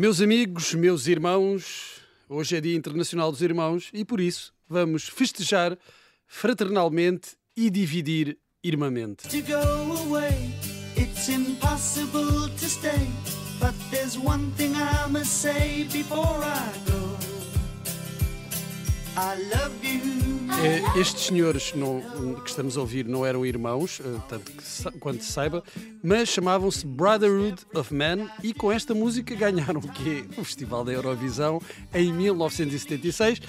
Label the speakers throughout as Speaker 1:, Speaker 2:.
Speaker 1: Meus amigos, meus irmãos, hoje é Dia Internacional dos Irmãos e por isso vamos festejar fraternalmente e dividir irmamente.
Speaker 2: to go away. It's impossible to stay. But there's one thing I must say before I go. I love you.
Speaker 1: Eh, Estes senhores não- que estamos a ouvir não eram irmãos, eh, tanto que quanto se saiba, mas chamavam-se Brotherhood of Man e com esta música ganharam o quê? O Festival da Eurovisão em 1976.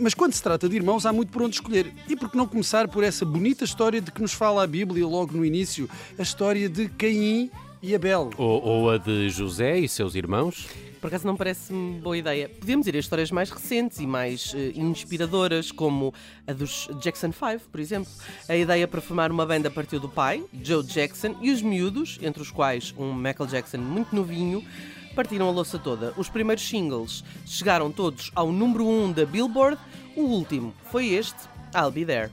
Speaker 1: Mas quando se trata de irmãos, há muito por onde escolher. E por que não começar por essa bonita história de que nos fala a Bíblia logo no início? A história de Caim e Abel.
Speaker 3: Ou, ou a de José e seus irmãos.
Speaker 4: Por acaso não parece-me boa ideia. Podemos ir a histórias mais recentes e mais eh, inspiradoras, como a dos Jackson 5, por exemplo. A ideia para formar uma banda partiu do pai, Joe Jackson, e os miúdos, entre os quais um Michael Jackson muito novinho, partiram a louça toda. Os primeiros singles chegaram todos ao número 1 um da Billboard. O último foi este, I'll Be There.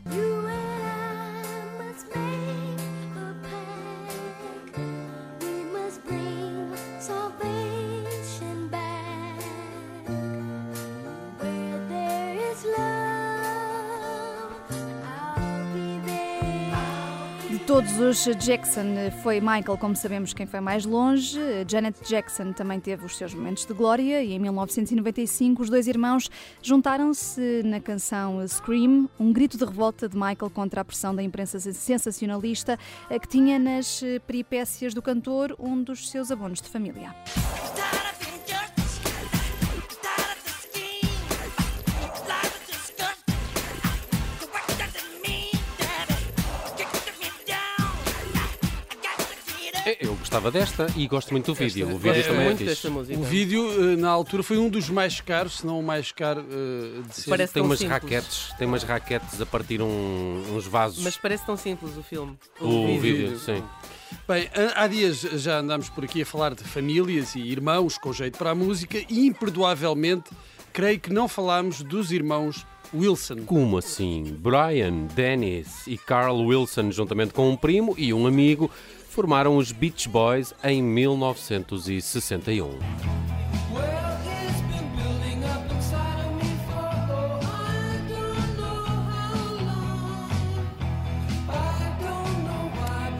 Speaker 5: De todos os Jackson, foi Michael, como sabemos, quem foi mais longe. Janet Jackson também teve os seus momentos de glória e em 1995 os dois irmãos juntaram-se na canção Scream, um grito de revolta de Michael contra a pressão da imprensa sensacionalista eh, que tinha nas eh, peripécias do cantor um dos seus abonos de família.
Speaker 3: Eu gostava desta e gosto muito do vídeo. O vídeo
Speaker 1: é,
Speaker 3: também é
Speaker 4: muito
Speaker 3: fixe.
Speaker 4: desta música.
Speaker 1: O vídeo, eh, na altura, foi um dos mais caros, se não o mais caro eh, de sempre.
Speaker 4: Parece
Speaker 3: Tem
Speaker 4: tão
Speaker 3: umas
Speaker 4: simples.
Speaker 3: raquetes, tem umas raquetes a partir um- uns vasos.
Speaker 4: Mas parece tão simples o filme.
Speaker 3: o vídeo, sim.
Speaker 1: Bem, há há dias já andámos por aqui a falar de famílias e irmãos com jeito para a música e, imperdoavelmente, creio que não falámos dos irmãos Wilson.
Speaker 3: Como assim? Brian, Dennis e Carl Wilson, juntamente com um primo e um amigo, formaram os Beach Boys em 1961.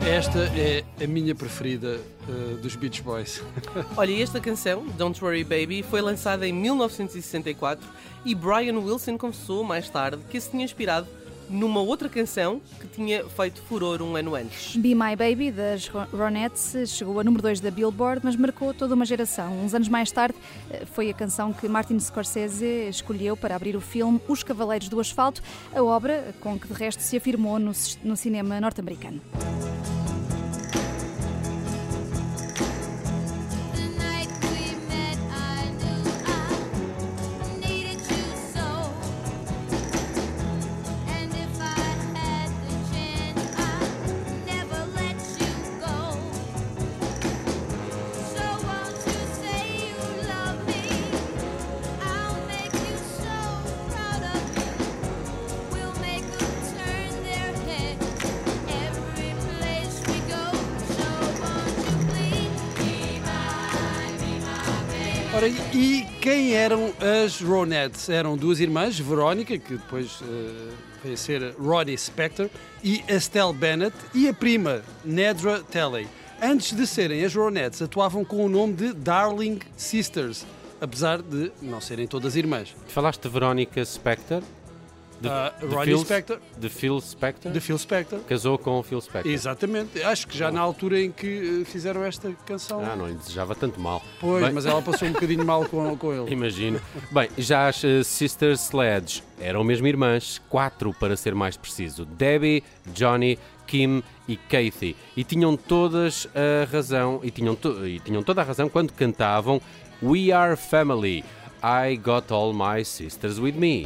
Speaker 1: Esta é a minha preferida eh, dos Beach Boys.
Speaker 4: Olha, e esta canção, Don't Worry Baby, foi lançada em 1964 e Brian Wilson confessou mais tarde que se tinha inspirado numa outra canção que tinha feito furor um ano antes.
Speaker 5: Be My Baby, das Ro- Ronettes, chegou a número 2 da Billboard, mas marcou toda uma geração. Uns anos mais tarde, eh, foi a canção que Martin Scorsese escolheu para abrir o filme Os Cavaleiros do Asfalto, a obra com que de resto se afirmou no, no cinema norte-americano.
Speaker 1: E quem eram as Ronettes? Eram duas irmãs, Verónica, que depois eh, veio a ser Ronnie Spector, e Estelle Bennett, e a prima, Nedra Talley. Antes de serem as Ronettes, atuavam com o nome de Darling Sisters, apesar de não serem todas irmãs.
Speaker 3: Falaste de Verónica Spector?
Speaker 1: Ah,
Speaker 3: de
Speaker 1: Ronnie
Speaker 3: Phil,
Speaker 1: Spector.
Speaker 3: De Phil Spector?
Speaker 1: De Phil Spector.
Speaker 3: Casou com o Phil Spector.
Speaker 1: Exatamente, acho que já na altura em que eh, fizeram esta canção.
Speaker 3: Ah, não lhe desejava tanto mal.
Speaker 1: Pois,
Speaker 3: Bem,
Speaker 1: mas ela passou um bocadinho mal com, com ele.
Speaker 3: Imagino. Bem, já as eh, Sister Sledge eram mesmo irmãs, quatro para ser mais preciso: Debbie, Johnny, Kim e Kathy. E tinham todas a razão, e tinham, e tinham toda a razão quando cantavam We Are Family. I got all my sisters with me.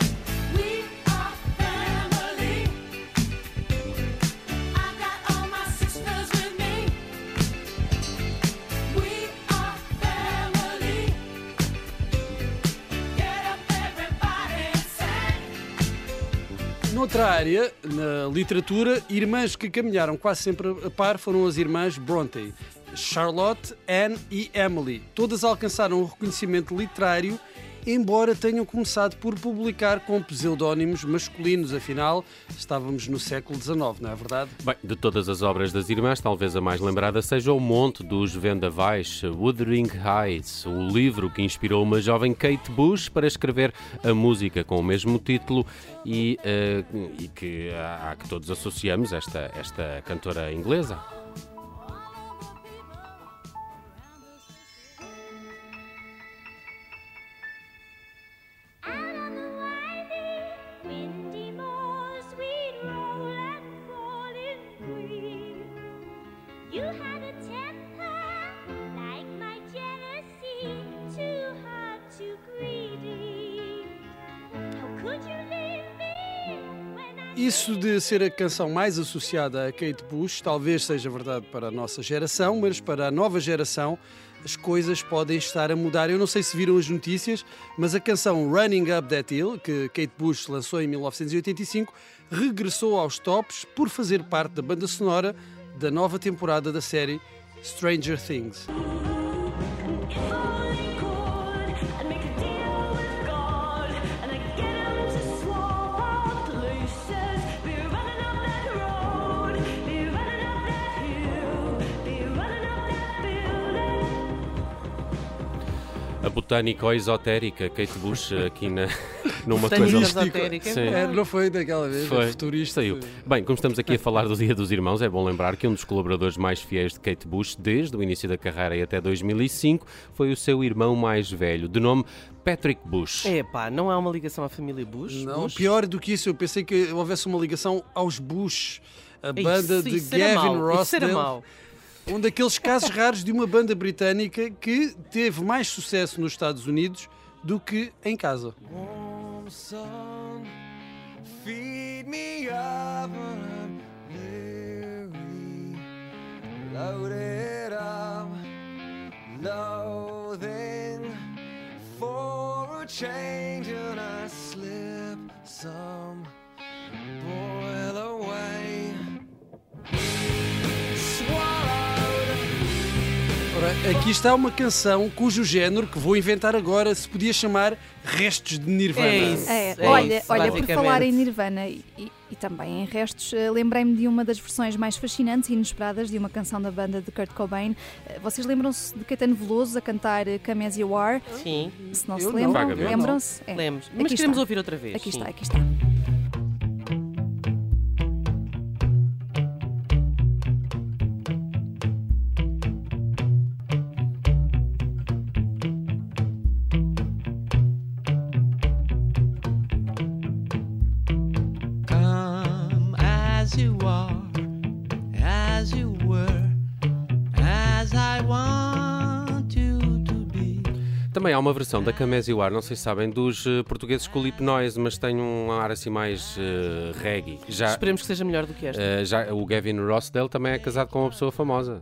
Speaker 1: Noutra área, na literatura, irmãs que caminharam quase sempre a par foram as irmãs Bronte. Charlotte, Anne e Emily. Todas alcançaram o reconhecimento literário, embora tenham começado por publicar com pseudónimos masculinos. Afinal, estávamos no século XIX, não é verdade?
Speaker 3: Bem, de todas as obras das irmãs, talvez a mais lembrada seja O Monte dos Vendavais, Wuthering Heights, o livro que inspirou uma jovem Kate Bush para escrever a música com o mesmo título e, eh, e que a, a que todos associamos esta, esta cantora inglesa.
Speaker 1: Isso de ser a canção mais associada a Kate Bush talvez seja verdade para a nossa geração, mas para a nova geração as coisas podem estar a mudar. Eu não sei se viram as notícias, mas a canção Running Up That Hill, que Kate Bush lançou em 1985, regressou aos tops por fazer parte da banda sonora da nova temporada da série Stranger Things.
Speaker 3: Botânica ou esotérica Kate Bush aqui na, numa
Speaker 4: Botânica
Speaker 3: coisa.
Speaker 4: esotérica.
Speaker 3: Sim.
Speaker 1: É, não foi daquela vez,
Speaker 3: Foi.
Speaker 1: é futurista.
Speaker 3: Saiu. Bem, como estamos aqui a falar do Dia dos Irmãos, é bom lembrar que um dos colaboradores mais fiéis de Kate Bush, desde o início da carreira e até 2005, foi o seu irmão mais velho, de nome Patrick Bush.
Speaker 4: Epá, não há uma ligação à família Bush?
Speaker 1: Não,
Speaker 4: Bush?
Speaker 1: pior do que isso, eu pensei que houvesse uma ligação aos Bush, a
Speaker 4: Isso,
Speaker 1: banda de
Speaker 4: isso
Speaker 1: Gavin
Speaker 4: mau, isso era
Speaker 1: Rossdale.
Speaker 4: mau.
Speaker 1: Um daqueles casos raros de uma banda britânica que teve mais sucesso nos Estados Unidos do que em casa.
Speaker 6: warm sun. Feed me up up, loathing for a change, and I slip some
Speaker 1: Ora, aqui está uma canção cujo género que vou inventar agora se podia chamar Restos de Nirvana.
Speaker 4: É isso.
Speaker 5: É,
Speaker 4: É
Speaker 5: olha,
Speaker 4: isso,
Speaker 5: olha, por falar em Nirvana e, e- e também em restos, eh, lembrei-me de uma das versões mais fascinantes e inesperadas de uma canção da banda de Kurt Cobain. Eh, Vocês lembram-se de Caetano Veloso a cantar Come As You Are?
Speaker 4: Sim,
Speaker 5: Se não
Speaker 1: Eu
Speaker 5: se lembram, lembram-se? É. Aqui
Speaker 4: Mas queremos
Speaker 5: está.
Speaker 4: ouvir outra vez.
Speaker 5: Aqui
Speaker 4: sim.
Speaker 5: está, aqui está.
Speaker 3: Também há uma versão da Camésio Ar, não sei se sabem, dos eh, portugueses com Lip Noise, mas tem um ar assim mais eh, reggae. Já,
Speaker 4: Esperemos que seja melhor do que esta.
Speaker 3: eh, já o Gavin Rossdale também é casado com uma pessoa famosa,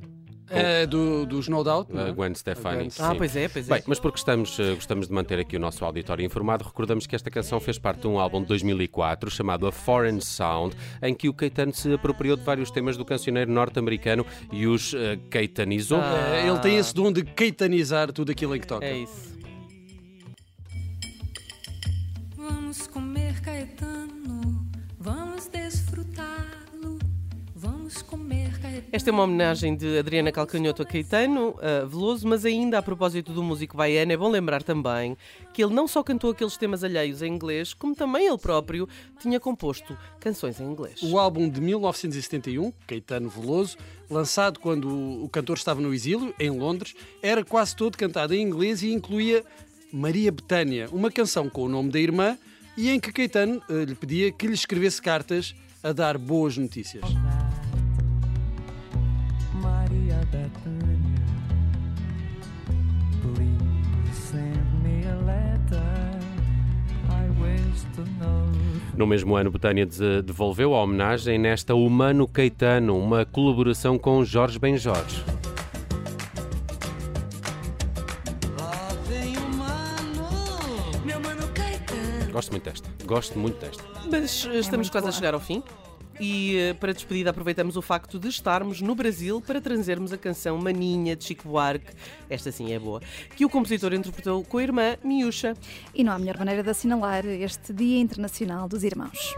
Speaker 1: É, do, dos No Doubt. não
Speaker 3: a
Speaker 1: é?
Speaker 3: Gwen Stefani.
Speaker 1: Gwen
Speaker 4: ah,
Speaker 3: sim.
Speaker 4: pois é, pois é.
Speaker 3: Bem, mas porque estamos, eh, gostamos de manter aqui o nosso auditório informado, recordamos que esta canção fez parte de um álbum de 2004 chamado A Foreign Sound, em que o Caetano se apropriou de vários temas do cancioneiro norte-americano e os eh, caetanizou.
Speaker 4: Ah.
Speaker 1: Ele tem esse dom de caetanizar tudo aquilo em que toca.
Speaker 4: É isso. Esta é uma homenagem de Adriana Calcanhoto a Caetano uh, Veloso, mas ainda a propósito do músico baiano, é bom lembrar também que ele não só cantou aqueles temas alheios em inglês, como também ele próprio tinha composto canções em inglês.
Speaker 1: O álbum de 1971, Caetano Veloso, lançado quando o cantor estava no exílio, em Londres, era quase todo cantado em inglês e incluía Maria Betânia, uma canção com o nome da irmã e em que Caetano eh, lhe pedia que lhe escrevesse cartas a dar boas notícias.
Speaker 3: No mesmo ano, Betânia de- devolveu a homenagem nesta Humano Caetano, uma colaboração com Jorge Benjores. Gosto muito desta. Gosto muito desta.
Speaker 4: Mas uh, estamos quase a chegar ao fim. E eh, para despedida aproveitamos o facto de estarmos no Brasil para trazermos a canção Maninha de Chico Buarque, esta sim é boa, que o compositor interpretou com a irmã Miúcha.
Speaker 5: E não há melhor maneira de assinalar este Dia Internacional dos Irmãos.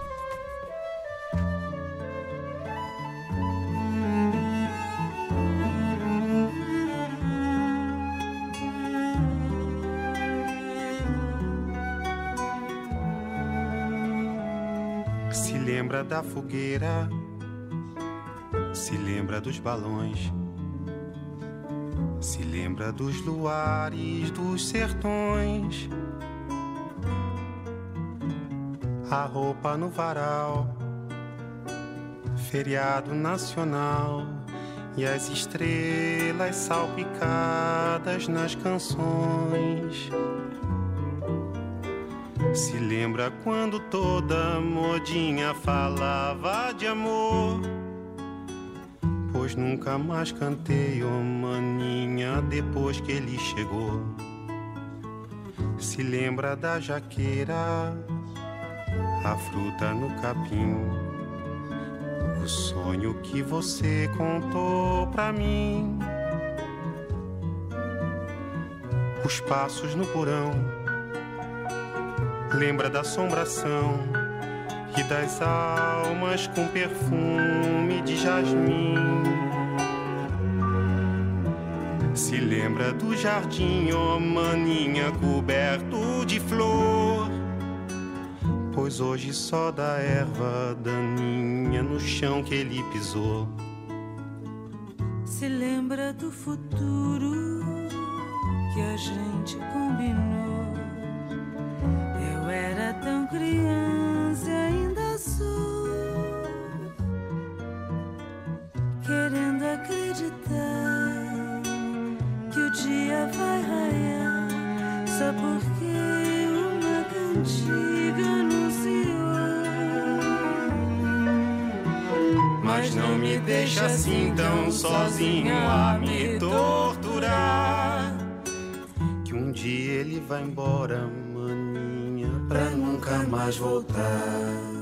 Speaker 7: Se lembra da fogueira, se lembra dos balões, se lembra dos luares dos sertões, a roupa no varal, feriado nacional e as estrelas salpicadas nas canções. Se lembra quando toda modinha falava de amor? Pois nunca mais cantei, oh maninha, depois que ele chegou. Se lembra da jaqueira, a fruta no capim, o sonho que você contou pra mim. Os passos no porão Lembra da assombração e das almas com perfume de jasmim. Se lembra do jardim, ó maninha, coberto de flor. Pois hoje só da erva daninha no chão que ele pisou.
Speaker 8: Se lembra do futuro que a gente combinou.
Speaker 7: Deixa assim tão sozinho a me torturar. Que um dia ele vai embora, maninha, pra nunca mais voltar.